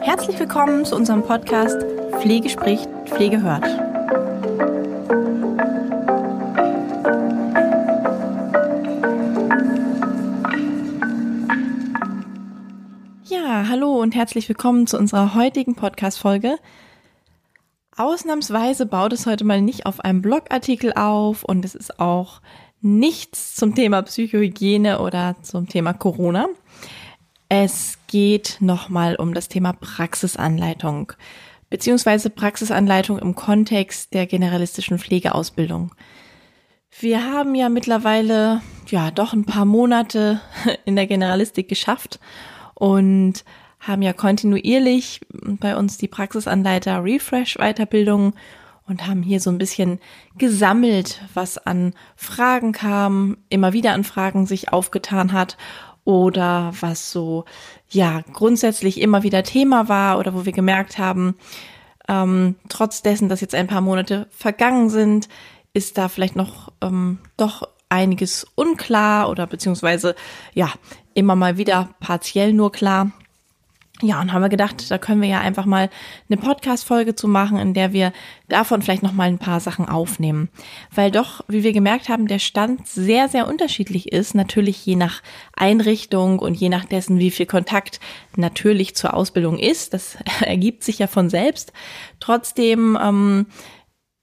Herzlich willkommen zu unserem Podcast Pflege spricht, Pflege hört. Ja, hallo und herzlich willkommen zu unserer heutigen Podcast-Folge. Ausnahmsweise baut es heute mal nicht auf einem Blogartikel auf und es ist auch nichts zum Thema Psychohygiene oder zum Thema Corona. Es geht nochmal um das Thema Praxisanleitung beziehungsweise Praxisanleitung im Kontext der generalistischen Pflegeausbildung. Wir haben ja mittlerweile ja doch ein paar Monate in der Generalistik geschafft und haben ja kontinuierlich bei uns die Praxisanleiter Refresh Weiterbildung und haben hier so ein bisschen gesammelt, was an Fragen kam, immer wieder an Fragen sich aufgetan hat oder was so, ja, grundsätzlich immer wieder Thema war oder wo wir gemerkt haben, ähm, trotz dessen, dass jetzt ein paar Monate vergangen sind, ist da vielleicht noch ähm, doch einiges unklar oder beziehungsweise ja immer mal wieder partiell nur klar. Ja, und haben wir gedacht, da können wir ja einfach mal eine Podcast-Folge zu machen, in der wir davon vielleicht noch mal ein paar Sachen aufnehmen. Weil doch, wie wir gemerkt haben, der Stand sehr, sehr unterschiedlich ist. Natürlich je nach Einrichtung und je nach dessen, wie viel Kontakt natürlich zur Ausbildung ist. Das ergibt sich ja von selbst. Trotzdem, ähm,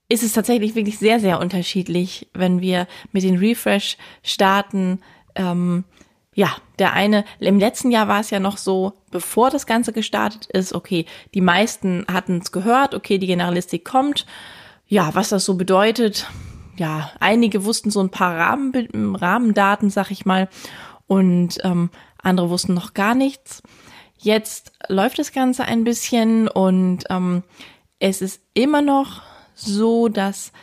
ist es tatsächlich wirklich sehr, sehr unterschiedlich, wenn wir mit den Refresh starten, ähm, ja, der eine, im letzten Jahr war es ja noch so, bevor das Ganze gestartet ist, okay, die meisten hatten es gehört, okay, die Generalistik kommt. Ja, was das so bedeutet, ja, einige wussten so ein paar Rahmen, Rahmendaten, sag ich mal, und ähm, andere wussten noch gar nichts. Jetzt läuft das Ganze ein bisschen und ähm, es ist immer noch so, dass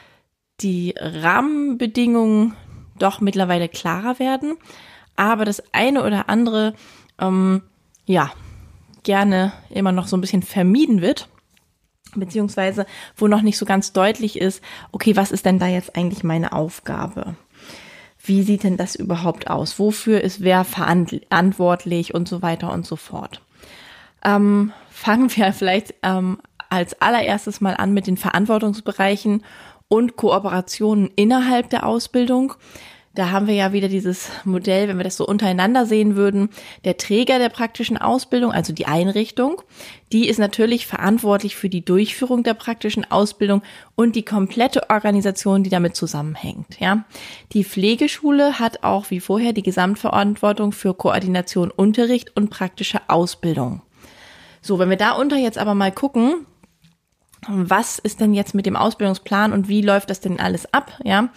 die Rahmenbedingungen doch mittlerweile klarer werden aber das eine oder andere, ähm, ja, gerne immer noch so ein bisschen vermieden wird, beziehungsweise wo noch nicht so ganz deutlich ist, okay, was ist denn da jetzt eigentlich meine Aufgabe? Wie sieht denn das überhaupt aus? Wofür ist wer verantwortlich und so weiter und so fort? Ähm, fangen wir vielleicht ähm, als allererstes mal an mit den Verantwortungsbereichen und Kooperationen innerhalb der Ausbildung. Da haben wir ja wieder dieses Modell, wenn wir das so untereinander sehen würden, der Träger der praktischen Ausbildung, also die Einrichtung, die ist natürlich verantwortlich für die Durchführung der praktischen Ausbildung und die komplette Organisation, die damit zusammenhängt, ja. Die Pflegeschule hat auch wie vorher die Gesamtverantwortung für Koordination, Unterricht und praktische Ausbildung. So, wenn wir da unter jetzt aber mal gucken, was ist denn jetzt mit dem Ausbildungsplan und wie läuft das denn alles ab, ja,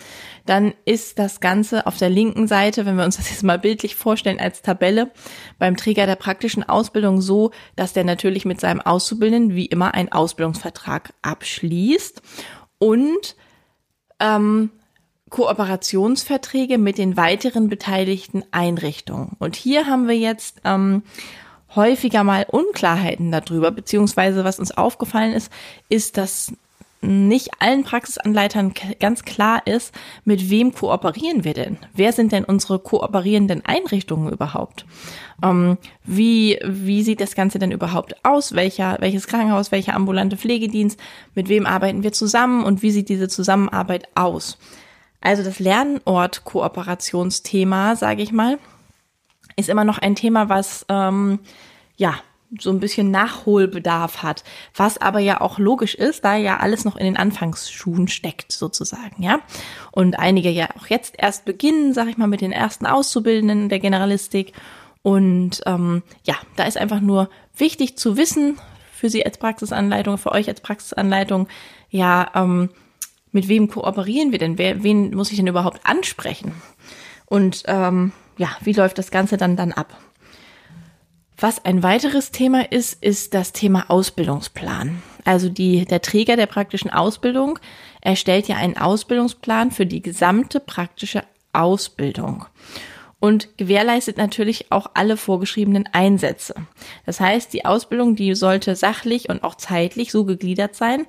dann ist das Ganze auf der linken Seite, wenn wir uns das jetzt mal bildlich vorstellen als Tabelle, beim Träger der praktischen Ausbildung so, dass der natürlich mit seinem Auszubildenden wie immer einen Ausbildungsvertrag abschließt und ähm, Kooperationsverträge mit den weiteren beteiligten Einrichtungen. Und hier haben wir jetzt ähm, häufiger mal Unklarheiten darüber, beziehungsweise was uns aufgefallen ist, ist, dass nicht allen Praxisanleitern ganz klar ist, mit wem kooperieren wir denn? Wer sind denn unsere kooperierenden Einrichtungen überhaupt? Ähm, wie, wie sieht das Ganze denn überhaupt aus? Welcher, welches Krankenhaus, welcher ambulante Pflegedienst? Mit wem arbeiten wir zusammen und wie sieht diese Zusammenarbeit aus? Also das Lernort-Kooperationsthema, sage ich mal, ist immer noch ein Thema, was ähm, ja so ein bisschen Nachholbedarf hat, was aber ja auch logisch ist, da ja alles noch in den Anfangsschuhen steckt sozusagen, ja. Und einige ja auch jetzt erst beginnen, sag ich mal, mit den ersten Auszubildenden der Generalistik. Und ähm, ja, da ist einfach nur wichtig zu wissen für Sie als Praxisanleitung, für euch als Praxisanleitung, ja, ähm, mit wem kooperieren wir denn? Wer, wen muss ich denn überhaupt ansprechen? Und ähm, ja, wie läuft das Ganze dann dann ab? Was ein weiteres Thema ist, ist das Thema Ausbildungsplan. Also die, der Träger der praktischen Ausbildung erstellt ja einen Ausbildungsplan für die gesamte praktische Ausbildung und gewährleistet natürlich auch alle vorgeschriebenen Einsätze. Das heißt, die Ausbildung, die sollte sachlich und auch zeitlich so gegliedert sein,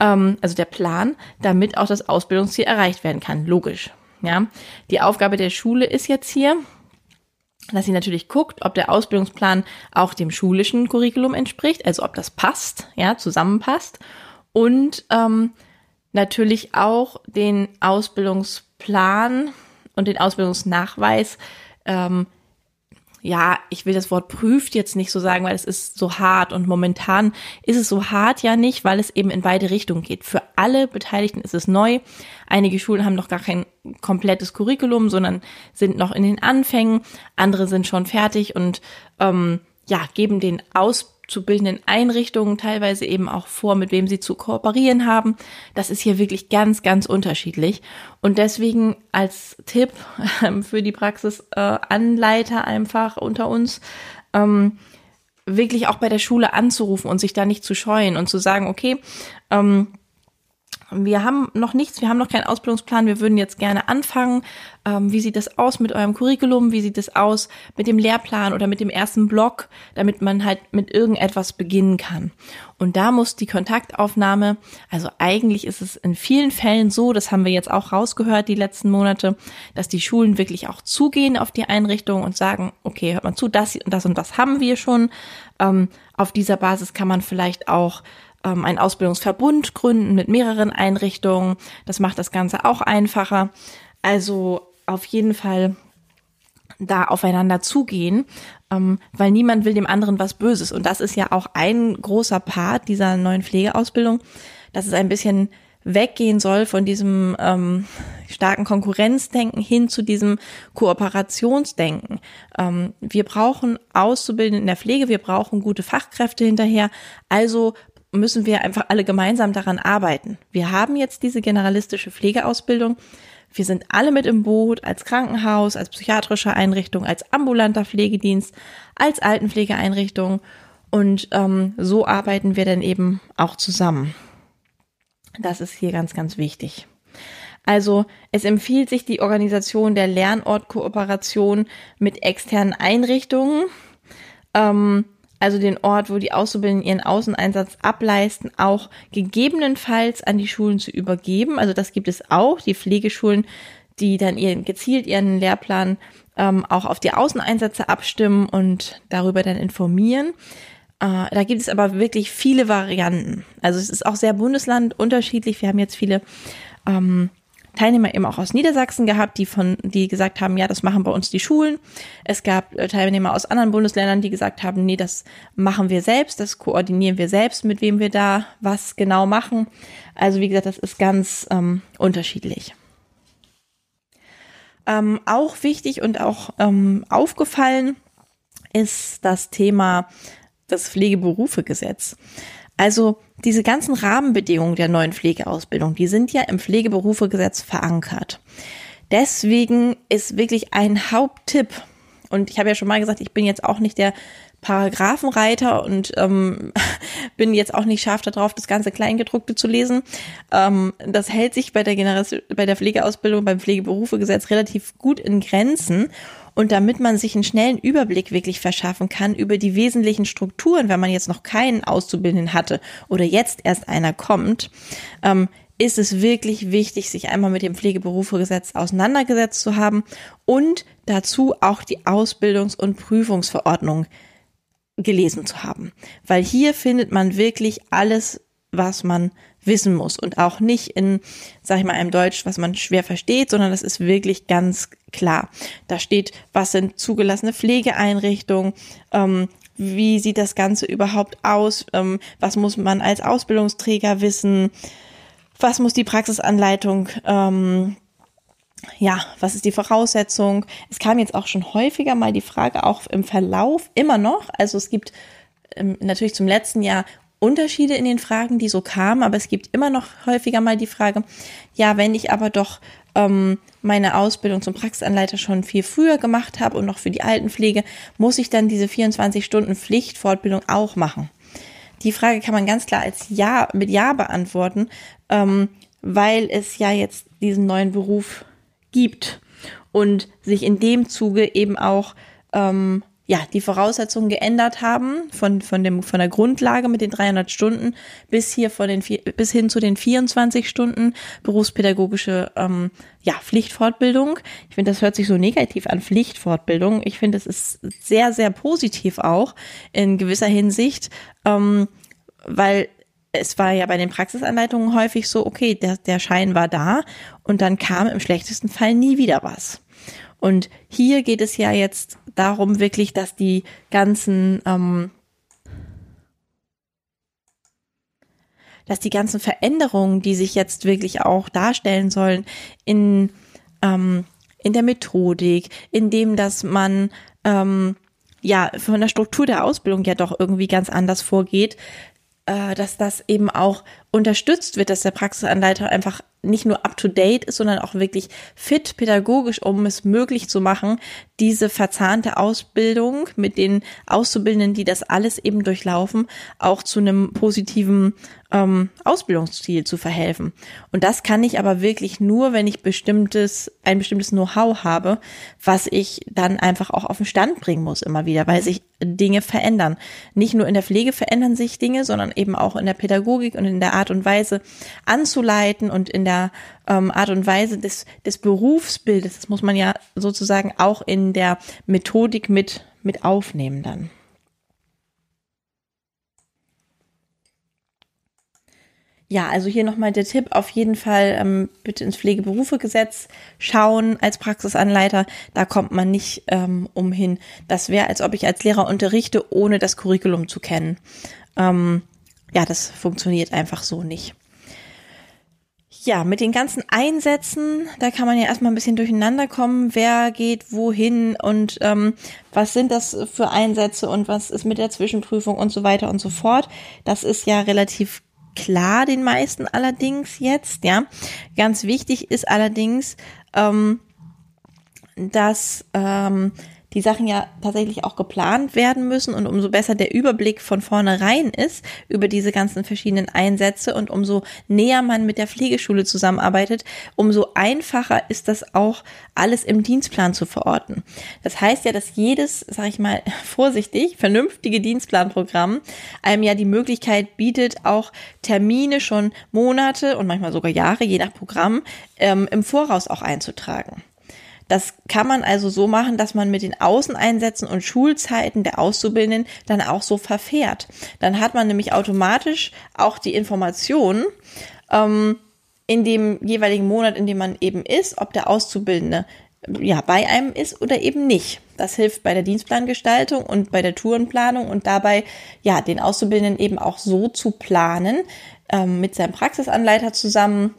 ähm, also der Plan, damit auch das Ausbildungsziel erreicht werden kann. Logisch. Ja, die Aufgabe der Schule ist jetzt hier, dass sie natürlich guckt, ob der Ausbildungsplan auch dem schulischen Curriculum entspricht, also ob das passt, ja, zusammenpasst. Und ähm, natürlich auch den Ausbildungsplan und den Ausbildungsnachweis ähm, ja, ich will das Wort prüft jetzt nicht so sagen, weil es ist so hart und momentan ist es so hart ja nicht, weil es eben in beide Richtungen geht. Für alle Beteiligten ist es neu. Einige Schulen haben noch gar kein komplettes Curriculum, sondern sind noch in den Anfängen. Andere sind schon fertig und ähm, ja, geben den Aus zu bildenden Einrichtungen teilweise eben auch vor, mit wem sie zu kooperieren haben. Das ist hier wirklich ganz, ganz unterschiedlich. Und deswegen als Tipp ähm, für die Praxisanleiter äh, einfach unter uns, ähm, wirklich auch bei der Schule anzurufen und sich da nicht zu scheuen und zu sagen, okay, ähm, wir haben noch nichts, wir haben noch keinen Ausbildungsplan, wir würden jetzt gerne anfangen. Ähm, wie sieht das aus mit eurem Curriculum? Wie sieht das aus mit dem Lehrplan oder mit dem ersten Block, damit man halt mit irgendetwas beginnen kann? Und da muss die Kontaktaufnahme, also eigentlich ist es in vielen Fällen so, das haben wir jetzt auch rausgehört die letzten Monate, dass die Schulen wirklich auch zugehen auf die Einrichtung und sagen, okay, hört mal zu, das, das und das haben wir schon. Ähm, auf dieser Basis kann man vielleicht auch ähm, einen Ausbildungsverbund gründen mit mehreren Einrichtungen. Das macht das Ganze auch einfacher. Also auf jeden Fall da aufeinander zugehen, ähm, weil niemand will dem anderen was Böses. Und das ist ja auch ein großer Part dieser neuen Pflegeausbildung, dass es ein bisschen weggehen soll von diesem ähm, starken Konkurrenzdenken hin zu diesem Kooperationsdenken. Ähm, wir brauchen Auszubildende in der Pflege, wir brauchen gute Fachkräfte hinterher, also müssen wir einfach alle gemeinsam daran arbeiten. Wir haben jetzt diese generalistische Pflegeausbildung. Wir sind alle mit im Boot als Krankenhaus, als psychiatrische Einrichtung, als ambulanter Pflegedienst, als Altenpflegeeinrichtung. Und ähm, so arbeiten wir dann eben auch zusammen. Das ist hier ganz, ganz wichtig. Also es empfiehlt sich die Organisation der Lernortkooperation mit externen Einrichtungen. Ähm, also den Ort, wo die Auszubildenden ihren Außeneinsatz ableisten, auch gegebenenfalls an die Schulen zu übergeben. Also das gibt es auch, die Pflegeschulen, die dann ihren, gezielt ihren Lehrplan ähm, auch auf die Außeneinsätze abstimmen und darüber dann informieren. Äh, da gibt es aber wirklich viele Varianten. Also es ist auch sehr Bundesland unterschiedlich. Wir haben jetzt viele ähm, Teilnehmer eben auch aus Niedersachsen gehabt, die von, die gesagt haben, ja, das machen bei uns die Schulen. Es gab äh, Teilnehmer aus anderen Bundesländern, die gesagt haben, nee, das machen wir selbst, das koordinieren wir selbst, mit wem wir da was genau machen. Also wie gesagt, das ist ganz ähm, unterschiedlich. Ähm, auch wichtig und auch ähm, aufgefallen ist das Thema das Pflegeberufegesetz. Also diese ganzen Rahmenbedingungen der neuen Pflegeausbildung, die sind ja im Pflegeberufegesetz verankert. Deswegen ist wirklich ein Haupttipp, und ich habe ja schon mal gesagt, ich bin jetzt auch nicht der Paragraphenreiter und ähm, bin jetzt auch nicht scharf darauf, das ganze Kleingedruckte zu lesen. Ähm, das hält sich bei der, bei der Pflegeausbildung, beim Pflegeberufegesetz relativ gut in Grenzen. Und damit man sich einen schnellen Überblick wirklich verschaffen kann über die wesentlichen Strukturen, wenn man jetzt noch keinen Auszubildenden hatte oder jetzt erst einer kommt, ähm, ist es wirklich wichtig, sich einmal mit dem Pflegeberufegesetz auseinandergesetzt zu haben und dazu auch die Ausbildungs- und Prüfungsverordnung gelesen zu haben. Weil hier findet man wirklich alles, was man wissen muss und auch nicht in, sag ich mal, einem Deutsch, was man schwer versteht, sondern das ist wirklich ganz klar. Da steht, was sind zugelassene Pflegeeinrichtungen, ähm, wie sieht das Ganze überhaupt aus, ähm, was muss man als Ausbildungsträger wissen, was muss die Praxisanleitung, ähm, ja, was ist die Voraussetzung? Es kam jetzt auch schon häufiger mal die Frage, auch im Verlauf immer noch, also es gibt ähm, natürlich zum letzten Jahr Unterschiede in den Fragen, die so kamen, aber es gibt immer noch häufiger mal die Frage, ja, wenn ich aber doch ähm, meine Ausbildung zum Praxisanleiter schon viel früher gemacht habe und noch für die Altenpflege, muss ich dann diese 24 Stunden Pflichtfortbildung auch machen? Die Frage kann man ganz klar als Ja mit Ja beantworten, ähm, weil es ja jetzt diesen neuen Beruf gibt und sich in dem Zuge eben auch ähm, ja, die Voraussetzungen geändert haben von, von dem, von der Grundlage mit den 300 Stunden bis hier von den, bis hin zu den 24 Stunden berufspädagogische, ähm, ja, Pflichtfortbildung. Ich finde, das hört sich so negativ an, Pflichtfortbildung. Ich finde, es ist sehr, sehr positiv auch in gewisser Hinsicht, ähm, weil es war ja bei den Praxisanleitungen häufig so, okay, der, der Schein war da und dann kam im schlechtesten Fall nie wieder was. Und hier geht es ja jetzt darum wirklich, dass die ganzen, ähm, dass die ganzen Veränderungen, die sich jetzt wirklich auch darstellen sollen in, ähm, in der Methodik, in dem, dass man ähm, ja von der Struktur der Ausbildung ja doch irgendwie ganz anders vorgeht, äh, dass das eben auch unterstützt wird, dass der Praxisanleiter einfach nicht nur up to date ist, sondern auch wirklich fit pädagogisch, um es möglich zu machen, diese verzahnte Ausbildung mit den Auszubildenden, die das alles eben durchlaufen, auch zu einem positiven ähm, Ausbildungsziel zu verhelfen. Und das kann ich aber wirklich nur, wenn ich bestimmtes, ein bestimmtes Know-how habe, was ich dann einfach auch auf den Stand bringen muss immer wieder, weil sich Dinge verändern. Nicht nur in der Pflege verändern sich Dinge, sondern eben auch in der Pädagogik und in der Art und Weise anzuleiten und in der ähm, Art und Weise des, des Berufsbildes. Das muss man ja sozusagen auch in der Methodik mit, mit aufnehmen dann. Ja, also hier nochmal der Tipp, auf jeden Fall ähm, bitte ins Pflegeberufegesetz schauen als Praxisanleiter. Da kommt man nicht ähm, umhin. Das wäre, als ob ich als Lehrer unterrichte, ohne das Curriculum zu kennen. Ähm, ja, das funktioniert einfach so nicht. Ja, mit den ganzen Einsätzen, da kann man ja erstmal ein bisschen durcheinander kommen, wer geht wohin und ähm, was sind das für Einsätze und was ist mit der Zwischenprüfung und so weiter und so fort. Das ist ja relativ klar den meisten allerdings jetzt, ja. Ganz wichtig ist allerdings, ähm, dass ähm, die Sachen ja tatsächlich auch geplant werden müssen und umso besser der Überblick von vornherein ist über diese ganzen verschiedenen Einsätze und umso näher man mit der Pflegeschule zusammenarbeitet, umso einfacher ist das auch alles im Dienstplan zu verorten. Das heißt ja, dass jedes, sag ich mal, vorsichtig, vernünftige Dienstplanprogramm einem ja die Möglichkeit bietet, auch Termine schon Monate und manchmal sogar Jahre, je nach Programm, ähm, im Voraus auch einzutragen. Das kann man also so machen, dass man mit den Außeneinsätzen und Schulzeiten der Auszubildenden dann auch so verfährt. Dann hat man nämlich automatisch auch die Information, ähm, in dem jeweiligen Monat, in dem man eben ist, ob der Auszubildende ja bei einem ist oder eben nicht. Das hilft bei der Dienstplangestaltung und bei der Tourenplanung und dabei ja den Auszubildenden eben auch so zu planen ähm, mit seinem Praxisanleiter zusammen,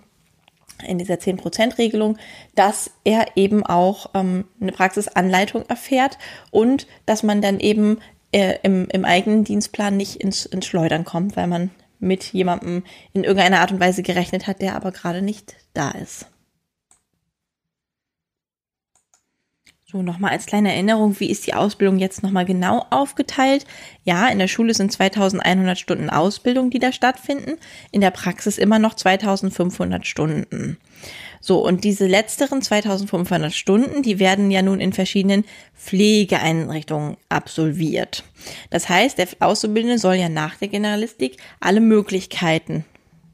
in dieser 10%-Regelung, dass er eben auch ähm, eine Praxisanleitung erfährt und dass man dann eben äh, im, im eigenen Dienstplan nicht ins, ins Schleudern kommt, weil man mit jemandem in irgendeiner Art und Weise gerechnet hat, der aber gerade nicht da ist. So, nochmal als kleine Erinnerung, wie ist die Ausbildung jetzt nochmal genau aufgeteilt? Ja, in der Schule sind 2100 Stunden Ausbildung, die da stattfinden. In der Praxis immer noch 2500 Stunden. So, und diese letzteren 2500 Stunden, die werden ja nun in verschiedenen Pflegeeinrichtungen absolviert. Das heißt, der Auszubildende soll ja nach der Generalistik alle Möglichkeiten,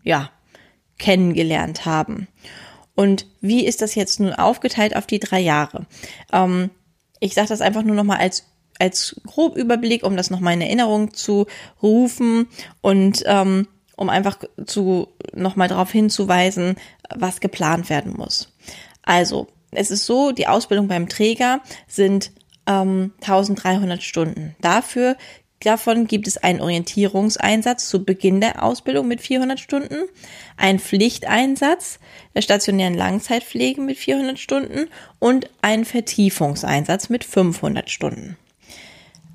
ja, kennengelernt haben. Und wie ist das jetzt nun aufgeteilt auf die drei Jahre? Ähm, ich sage das einfach nur nochmal als als Grobüberblick, um das nochmal in Erinnerung zu rufen und ähm, um einfach zu nochmal darauf hinzuweisen, was geplant werden muss. Also, es ist so, die Ausbildung beim Träger sind ähm, 1300 Stunden. Dafür Davon gibt es einen Orientierungseinsatz zu Beginn der Ausbildung mit 400 Stunden, einen Pflichteinsatz der stationären Langzeitpflege mit 400 Stunden und einen Vertiefungseinsatz mit 500 Stunden.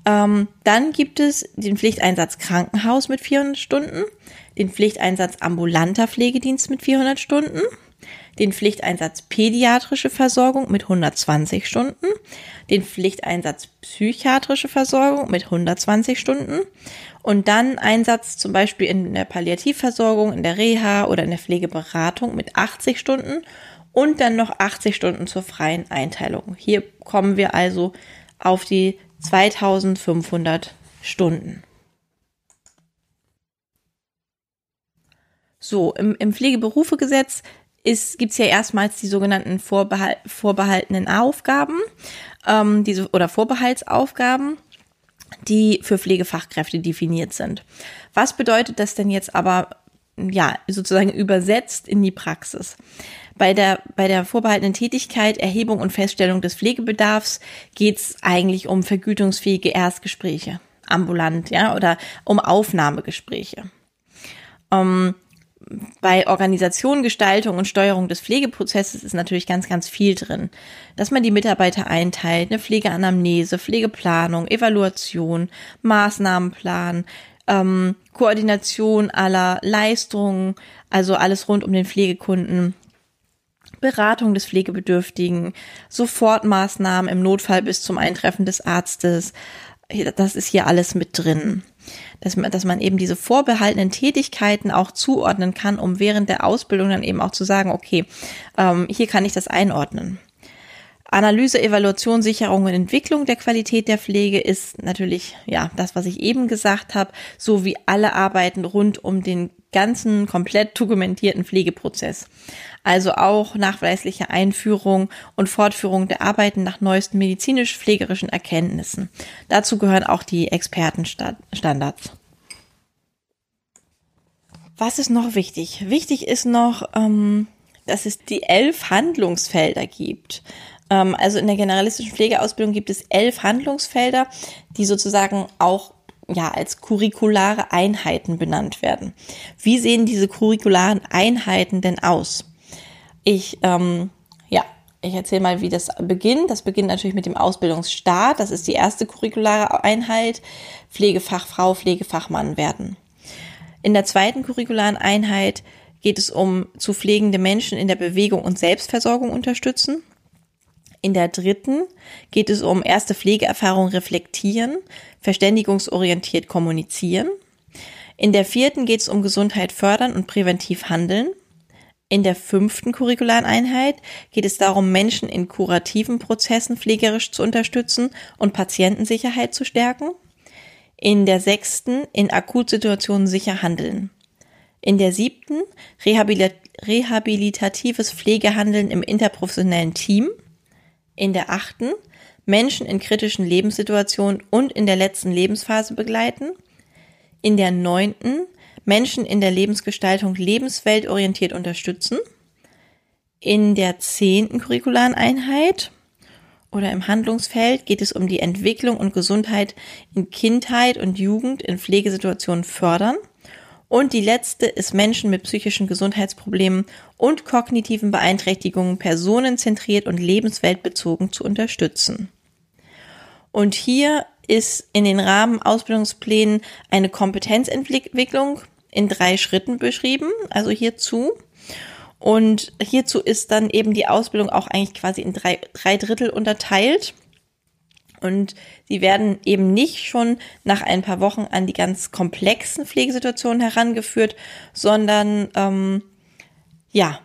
Ähm, dann gibt es den Pflichteinsatz Krankenhaus mit 400 Stunden, den Pflichteinsatz ambulanter Pflegedienst mit 400 Stunden, den Pflichteinsatz pädiatrische Versorgung mit 120 Stunden, den Pflichteinsatz psychiatrische Versorgung mit 120 Stunden und dann Einsatz zum Beispiel in der Palliativversorgung, in der Reha oder in der Pflegeberatung mit 80 Stunden und dann noch 80 Stunden zur freien Einteilung. Hier kommen wir also auf die 2500 Stunden. So, im, im Pflegeberufegesetz gibt es ja erstmals die sogenannten Vorbehal vorbehaltenen Aufgaben ähm, diese, oder Vorbehaltsaufgaben, die für Pflegefachkräfte definiert sind. Was bedeutet das denn jetzt aber ja, sozusagen übersetzt in die Praxis. Bei der, bei der vorbehaltenen Tätigkeit, Erhebung und Feststellung des Pflegebedarfs geht es eigentlich um vergütungsfähige Erstgespräche, ambulant, ja, oder um Aufnahmegespräche. Um, bei Organisation, Gestaltung und Steuerung des Pflegeprozesses ist natürlich ganz, ganz viel drin. Dass man die Mitarbeiter einteilt, eine Pflegeanamnese, Pflegeplanung, Evaluation, Maßnahmenplan, ähm, Koordination aller Leistungen, also alles rund um den Pflegekunden, Beratung des Pflegebedürftigen, Sofortmaßnahmen im Notfall bis zum Eintreffen des Arztes. Das ist hier alles mit drin. Dass man, dass man eben diese vorbehaltenen Tätigkeiten auch zuordnen kann, um während der Ausbildung dann eben auch zu sagen, okay, ähm, hier kann ich das einordnen. Analyse, Evaluation, Sicherung und Entwicklung der Qualität der Pflege ist natürlich, ja, das, was ich eben gesagt habe, sowie alle Arbeiten rund um den ganzen komplett dokumentierten Pflegeprozess. Also auch nachweisliche Einführung und Fortführung der Arbeiten nach neuesten medizinisch-pflegerischen Erkenntnissen. Dazu gehören auch die Expertenstandards. Was ist noch wichtig? Wichtig ist noch, ähm, dass es die elf Handlungsfelder gibt. Ähm, also in der generalistischen Pflegeausbildung gibt es elf Handlungsfelder, die sozusagen auch ja, als curriculare Einheiten benannt werden. Wie sehen diese curricularen Einheiten denn aus? Ich, ähm, ja, ich erzähle mal, wie das beginnt. Das beginnt natürlich mit dem Ausbildungsstart. Das ist die erste curriculare Einheit. Pflegefachfrau, Pflegefachmann werden. In der zweiten curricularen Einheit geht es um zu pflegende Menschen in der Bewegung und Selbstversorgung unterstützen. In der dritten geht es um erste Pflegeerfahrung reflektieren, verständigungsorientiert kommunizieren. In der vierten geht es um Gesundheit fördern und präventiv handeln. In der fünften curricularen Einheit geht es darum, Menschen in kurativen Prozessen pflegerisch zu unterstützen und Patientensicherheit zu stärken. In der sechsten in Akutsituationen sicher handeln. In der siebten rehabilitatives Pflegehandeln im interprofessionellen Team in der achten Menschen in kritischen Lebenssituationen und in der letzten Lebensphase begleiten, in der neunten Menschen in der Lebensgestaltung lebensweltorientiert unterstützen, in der zehnten curricularen Einheit oder im Handlungsfeld geht es um die Entwicklung und Gesundheit in Kindheit und Jugend in Pflegesituationen fördern und die letzte ist Menschen mit psychischen Gesundheitsproblemen und kognitiven Beeinträchtigungen personenzentriert und lebensweltbezogen zu unterstützen. Und hier ist in den Rahmen Ausbildungsplänen eine Kompetenzentwicklung in drei Schritten beschrieben, also hierzu. Und hierzu ist dann eben die Ausbildung auch eigentlich quasi in drei, drei Drittel unterteilt. Und sie werden eben nicht schon nach ein paar Wochen an die ganz komplexen Pflegesituationen herangeführt, sondern ähm, ja,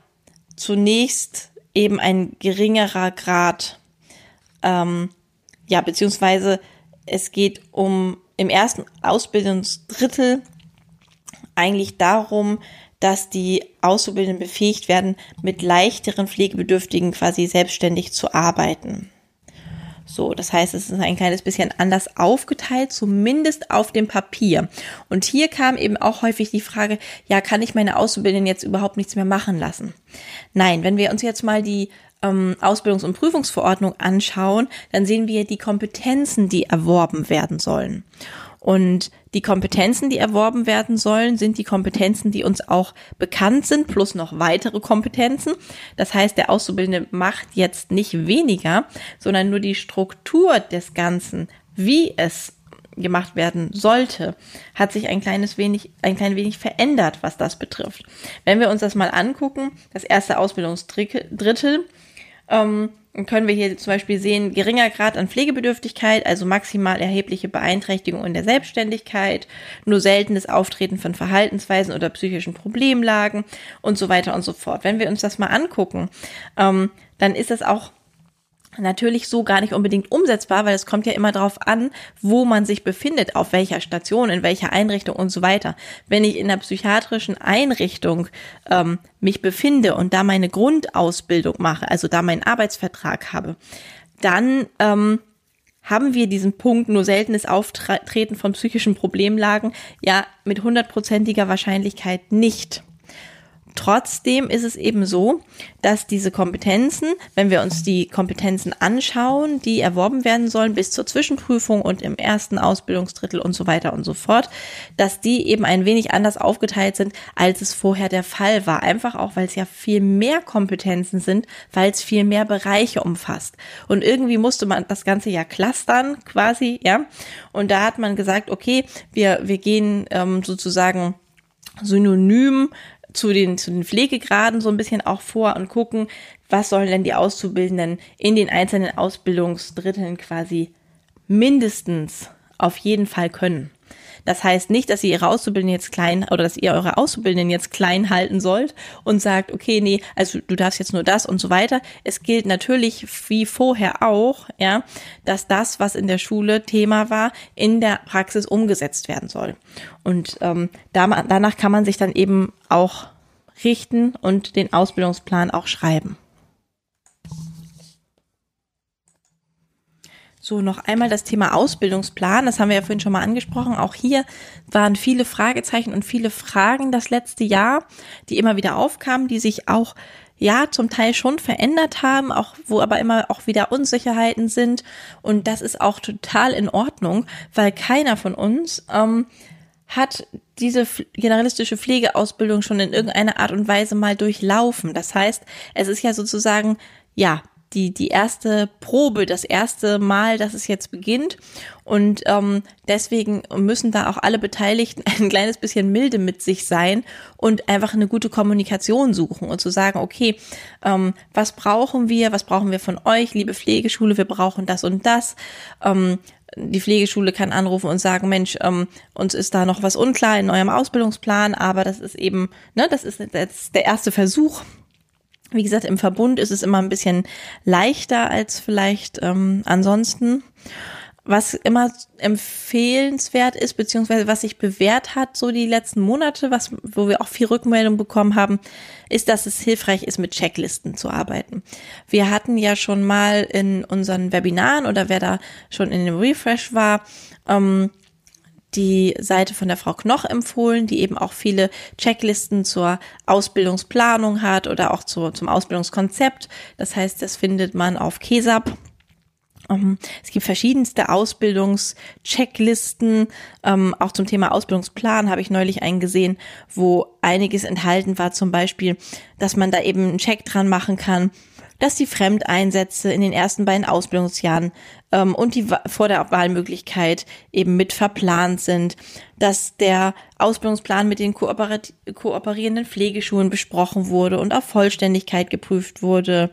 zunächst eben ein geringerer Grad, ähm, ja, beziehungsweise es geht um im ersten Ausbildungsdrittel eigentlich darum, dass die Auszubildenden befähigt werden, mit leichteren Pflegebedürftigen quasi selbstständig zu arbeiten. So, das heißt, es ist ein kleines bisschen anders aufgeteilt, zumindest auf dem Papier. Und hier kam eben auch häufig die Frage, ja, kann ich meine Auszubildenden jetzt überhaupt nichts mehr machen lassen? Nein, wenn wir uns jetzt mal die ähm, Ausbildungs- und Prüfungsverordnung anschauen, dann sehen wir die Kompetenzen, die erworben werden sollen. Und die Kompetenzen, die erworben werden sollen, sind die Kompetenzen, die uns auch bekannt sind, plus noch weitere Kompetenzen. Das heißt, der Auszubildende macht jetzt nicht weniger, sondern nur die Struktur des Ganzen, wie es gemacht werden sollte, hat sich ein kleines wenig, ein klein wenig verändert, was das betrifft. Wenn wir uns das mal angucken, das erste Ausbildungsdrittel, ähm, können wir hier zum Beispiel sehen, geringer Grad an Pflegebedürftigkeit, also maximal erhebliche Beeinträchtigung in der Selbstständigkeit, nur seltenes Auftreten von Verhaltensweisen oder psychischen Problemlagen und so weiter und so fort. Wenn wir uns das mal angucken, ähm, dann ist das auch natürlich so gar nicht unbedingt umsetzbar, weil es kommt ja immer darauf an, wo man sich befindet, auf welcher Station, in welcher Einrichtung und so weiter. Wenn ich in einer psychiatrischen Einrichtung ähm, mich befinde und da meine Grundausbildung mache, also da meinen Arbeitsvertrag habe, dann ähm, haben wir diesen Punkt nur seltenes Auftreten von psychischen Problemlagen ja mit hundertprozentiger Wahrscheinlichkeit nicht. Trotzdem ist es eben so, dass diese Kompetenzen, wenn wir uns die Kompetenzen anschauen, die erworben werden sollen bis zur Zwischenprüfung und im ersten Ausbildungsdrittel und so weiter und so fort, dass die eben ein wenig anders aufgeteilt sind, als es vorher der Fall war. Einfach auch, weil es ja viel mehr Kompetenzen sind, weil es viel mehr Bereiche umfasst. Und irgendwie musste man das Ganze ja clustern quasi, ja. Und da hat man gesagt, okay, wir, wir gehen ähm, sozusagen synonym zu den, zu den Pflegegraden so ein bisschen auch vor und gucken, was sollen denn die Auszubildenden in den einzelnen Ausbildungsdritteln quasi mindestens auf jeden Fall können. Das heißt nicht, dass ihr ihre Auszubildenden jetzt klein oder dass ihr eure Auszubildenden jetzt klein halten sollt und sagt, okay, nee, also du darfst jetzt nur das und so weiter. Es gilt natürlich wie vorher auch, ja, dass das, was in der Schule Thema war, in der Praxis umgesetzt werden soll. Und ähm, danach kann man sich dann eben auch richten und den Ausbildungsplan auch schreiben. So, noch einmal das Thema Ausbildungsplan. Das haben wir ja vorhin schon mal angesprochen. Auch hier waren viele Fragezeichen und viele Fragen das letzte Jahr, die immer wieder aufkamen, die sich auch ja zum Teil schon verändert haben, auch wo aber immer auch wieder Unsicherheiten sind. Und das ist auch total in Ordnung, weil keiner von uns ähm, hat diese generalistische Pflegeausbildung schon in irgendeiner Art und Weise mal durchlaufen. Das heißt, es ist ja sozusagen, ja, die, die erste Probe, das erste Mal, dass es jetzt beginnt. Und ähm, deswegen müssen da auch alle Beteiligten ein kleines bisschen milde mit sich sein und einfach eine gute Kommunikation suchen und zu sagen, okay, ähm, was brauchen wir, was brauchen wir von euch, liebe Pflegeschule, wir brauchen das und das. Ähm, die Pflegeschule kann anrufen und sagen, Mensch, ähm, uns ist da noch was unklar in eurem Ausbildungsplan, aber das ist eben, ne, das ist jetzt der erste Versuch. Wie gesagt, im Verbund ist es immer ein bisschen leichter als vielleicht ähm, ansonsten. Was immer empfehlenswert ist, beziehungsweise was sich bewährt hat, so die letzten Monate, was, wo wir auch viel Rückmeldung bekommen haben, ist, dass es hilfreich ist, mit Checklisten zu arbeiten. Wir hatten ja schon mal in unseren Webinaren oder wer da schon in dem Refresh war, ähm, die Seite von der Frau Knoch empfohlen, die eben auch viele Checklisten zur Ausbildungsplanung hat oder auch zu, zum Ausbildungskonzept. Das heißt, das findet man auf KESAP ähm, es gibt verschiedenste Ausbildungschecklisten. Ähm, auch zum Thema Ausbildungsplan habe ich neulich einen gesehen, wo einiges enthalten war. Zum Beispiel, dass man da eben einen Check dran machen kann, dass die Fremdeinsätze in den ersten beiden Ausbildungsjahren ähm, und die vor der Wahlmöglichkeit eben mit verplant sind, dass der Ausbildungsplan mit den kooperierenden Pflegeschulen besprochen wurde und auf Vollständigkeit geprüft wurde,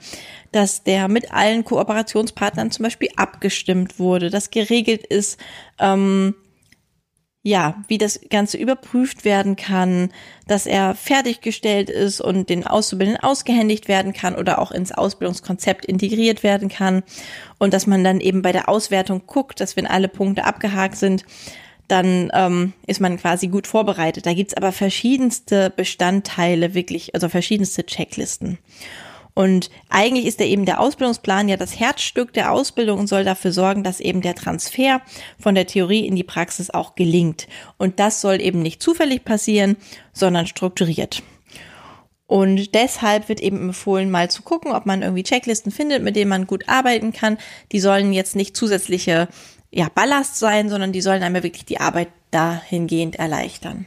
dass der mit allen Kooperationspartnern zum Beispiel abgestimmt wurde, dass geregelt ist, ähm, ja, wie das Ganze überprüft werden kann, dass er fertiggestellt ist und den Auszubildenden ausgehändigt werden kann oder auch ins Ausbildungskonzept integriert werden kann und dass man dann eben bei der Auswertung guckt, dass wenn alle Punkte abgehakt sind, dann ähm, ist man quasi gut vorbereitet. Da gibt's aber verschiedenste Bestandteile, wirklich, also verschiedenste Checklisten. Und eigentlich ist der eben der Ausbildungsplan ja das Herzstück der Ausbildung und soll dafür sorgen, dass eben der Transfer von der Theorie in die Praxis auch gelingt. Und das soll eben nicht zufällig passieren, sondern strukturiert. Und deshalb wird eben empfohlen, mal zu gucken, ob man irgendwie Checklisten findet, mit denen man gut arbeiten kann. Die sollen jetzt nicht zusätzliche ja, Ballast sein, sondern die sollen einem wirklich die Arbeit dahingehend erleichtern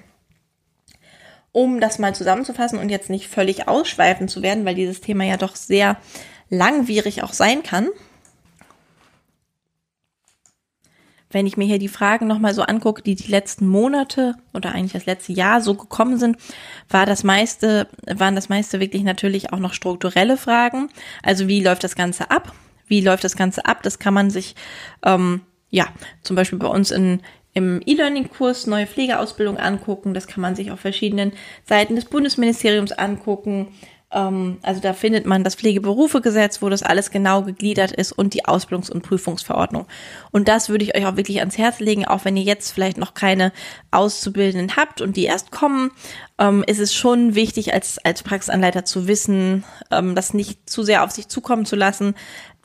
um das mal zusammenzufassen und jetzt nicht völlig ausschweifend zu werden, weil dieses Thema ja doch sehr langwierig auch sein kann. Wenn ich mir hier die Fragen nochmal so angucke, die die letzten Monate oder eigentlich das letzte Jahr so gekommen sind, war das meiste, waren das meiste wirklich natürlich auch noch strukturelle Fragen. Also wie läuft das Ganze ab? Wie läuft das Ganze ab? Das kann man sich ähm, ja, zum Beispiel bei uns in, im E-Learning-Kurs neue Pflegeausbildung angucken. Das kann man sich auf verschiedenen Seiten des Bundesministeriums angucken. Ähm, also da findet man das Pflegeberufegesetz, wo das alles genau gegliedert ist und die Ausbildungs- und Prüfungsverordnung. Und das würde ich euch auch wirklich ans Herz legen, auch wenn ihr jetzt vielleicht noch keine Auszubildenden habt und die erst kommen, ähm, ist es schon wichtig, als, als Praxisanleiter zu wissen, ähm, das nicht zu sehr auf sich zukommen zu lassen,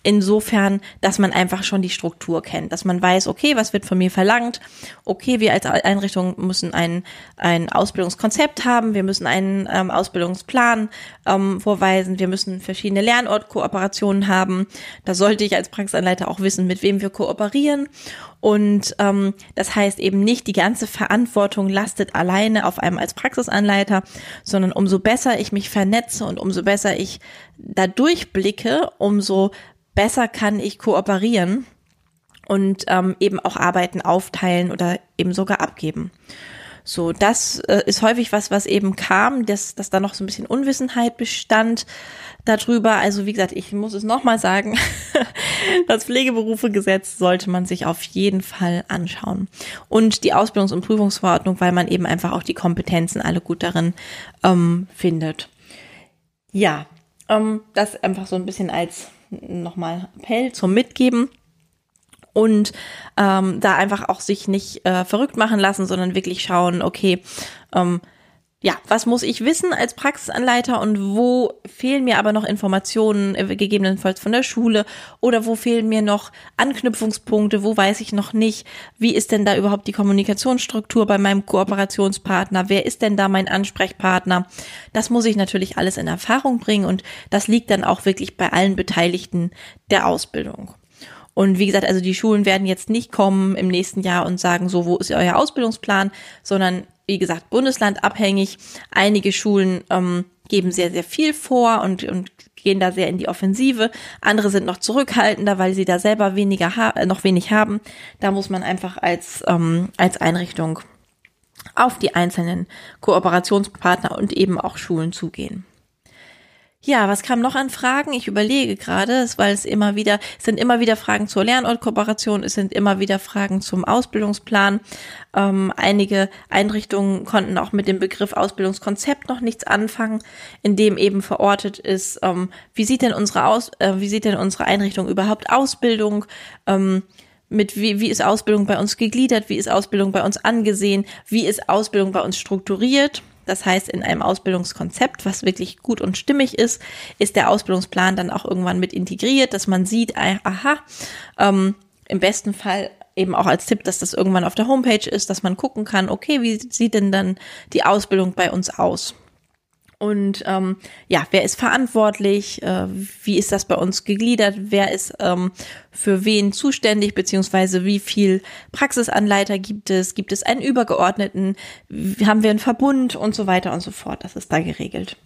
insofern, dass man einfach schon die Struktur kennt, dass man weiß, okay, was wird von mir verlangt, okay, wir als Einrichtung müssen ein, ein Ausbildungskonzept haben, wir müssen einen ähm, Ausbildungsplan ähm, vorweisen, wir müssen verschiedene Lernortkooperationen haben, da sollte ich als Praxisanleiter auch wissen, mit wem wir kooperieren. Und ähm, das heißt eben nicht, die ganze Verantwortung lastet alleine auf einem als Praxisanleiter, sondern umso besser ich mich vernetze und umso besser ich da durchblicke, umso besser kann ich kooperieren und ähm, eben auch Arbeiten aufteilen oder eben sogar abgeben. So, das äh, ist häufig was, was eben kam, dass, dass da noch so ein bisschen Unwissenheit bestand darüber. Also wie gesagt, ich muss es nochmal sagen, das Pflegeberufegesetz sollte man sich auf jeden Fall anschauen. Und die Ausbildungs- und Prüfungsverordnung, weil man eben einfach auch die Kompetenzen alle gut darin ähm, findet. Ja, ähm, das einfach so ein bisschen als nochmal Appell zum Mitgeben und ähm, da einfach auch sich nicht äh, verrückt machen lassen, sondern wirklich schauen, okay, ähm, ja, was muss ich wissen als Praxisanleiter und wo fehlen mir aber noch Informationen, äh, gegebenenfalls von der Schule oder wo fehlen mir noch Anknüpfungspunkte, wo weiß ich noch nicht, wie ist denn da überhaupt die Kommunikationsstruktur bei meinem Kooperationspartner, wer ist denn da mein Ansprechpartner? Das muss ich natürlich alles in Erfahrung bringen und das liegt dann auch wirklich bei allen Beteiligten der Ausbildung. Und wie gesagt, also die Schulen werden jetzt nicht kommen im nächsten Jahr und sagen, so, wo ist euer Ausbildungsplan, sondern wie gesagt, bundeslandabhängig. Einige Schulen ähm, geben sehr, sehr viel vor und, und gehen da sehr in die Offensive. Andere sind noch zurückhaltender, weil sie da selber weniger äh, noch wenig haben. Da muss man einfach als, ähm, als Einrichtung auf die einzelnen Kooperationspartner und eben auch Schulen zugehen. Ja, was kam noch an Fragen? Ich überlege gerade, weil es immer wieder, es sind immer wieder Fragen zur Lernortkooperation, es sind immer wieder Fragen zum Ausbildungsplan. Ähm, einige Einrichtungen konnten auch mit dem Begriff Ausbildungskonzept noch nichts anfangen, in dem eben verortet ist, ähm, wie sieht denn unsere Aus, äh, wie sieht denn unsere Einrichtung überhaupt Ausbildung? Ähm, mit wie, wie ist Ausbildung bei uns gegliedert, wie ist Ausbildung bei uns angesehen, wie ist Ausbildung bei uns strukturiert. Das heißt, in einem Ausbildungskonzept, was wirklich gut und stimmig ist, ist der Ausbildungsplan dann auch irgendwann mit integriert, dass man sieht, aha, ähm, im besten Fall eben auch als Tipp, dass das irgendwann auf der Homepage ist, dass man gucken kann, okay, wie sieht denn dann die Ausbildung bei uns aus? Und ähm, ja, wer ist verantwortlich? Äh, wie ist das bei uns gegliedert? Wer ist ähm, für wen zuständig? Beziehungsweise wie viel Praxisanleiter gibt es? Gibt es einen Übergeordneten? Haben wir einen Verbund und so weiter und so fort? Das ist da geregelt.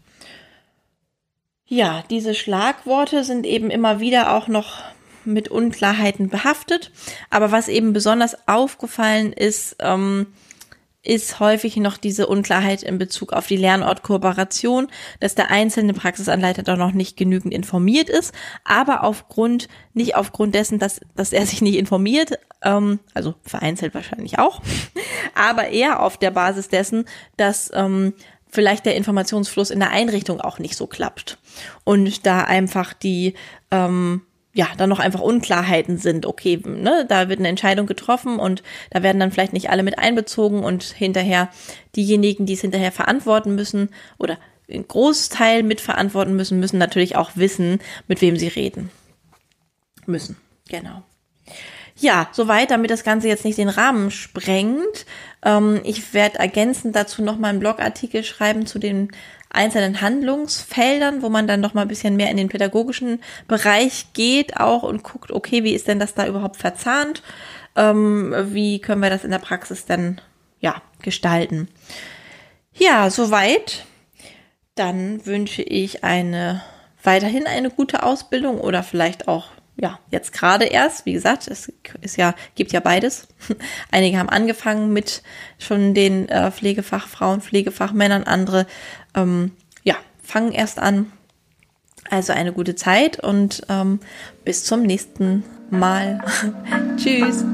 Ja, diese Schlagworte sind eben immer wieder auch noch mit Unklarheiten behaftet. Aber was eben besonders aufgefallen ist, ähm, ist häufig noch diese Unklarheit in Bezug auf die Lernortkooperation, dass der einzelne Praxisanleiter doch noch nicht genügend informiert ist, aber aufgrund, nicht aufgrund dessen, dass, dass er sich nicht informiert, ähm, also vereinzelt wahrscheinlich auch, aber eher auf der Basis dessen, dass ähm, vielleicht der Informationsfluss in der Einrichtung auch nicht so klappt und da einfach die ähm, ja, dann noch einfach Unklarheiten sind. Okay, ne, da wird eine Entscheidung getroffen und da werden dann vielleicht nicht alle mit einbezogen und hinterher diejenigen, die es hinterher verantworten müssen oder einen Großteil mitverantworten müssen, müssen natürlich auch wissen, mit wem sie reden müssen. Genau. Ja, soweit, damit das Ganze jetzt nicht den Rahmen sprengt. Ähm, ich werde ergänzend dazu nochmal einen Blogartikel schreiben zu den einzelnen Handlungsfeldern, wo man dann noch mal ein bisschen mehr in den pädagogischen Bereich geht auch und guckt, okay, wie ist denn das da überhaupt verzahnt? Ähm, wie können wir das in der Praxis dann ja gestalten? Ja, soweit. Dann wünsche ich eine weiterhin eine gute Ausbildung oder vielleicht auch ja, jetzt gerade erst, wie gesagt, es ist ja, gibt ja beides. Einige haben angefangen mit schon den äh, Pflegefachfrauen, Pflegefachmännern, andere ähm, ja, fangen erst an. Also eine gute Zeit und ähm, bis zum nächsten Mal. Tschüss.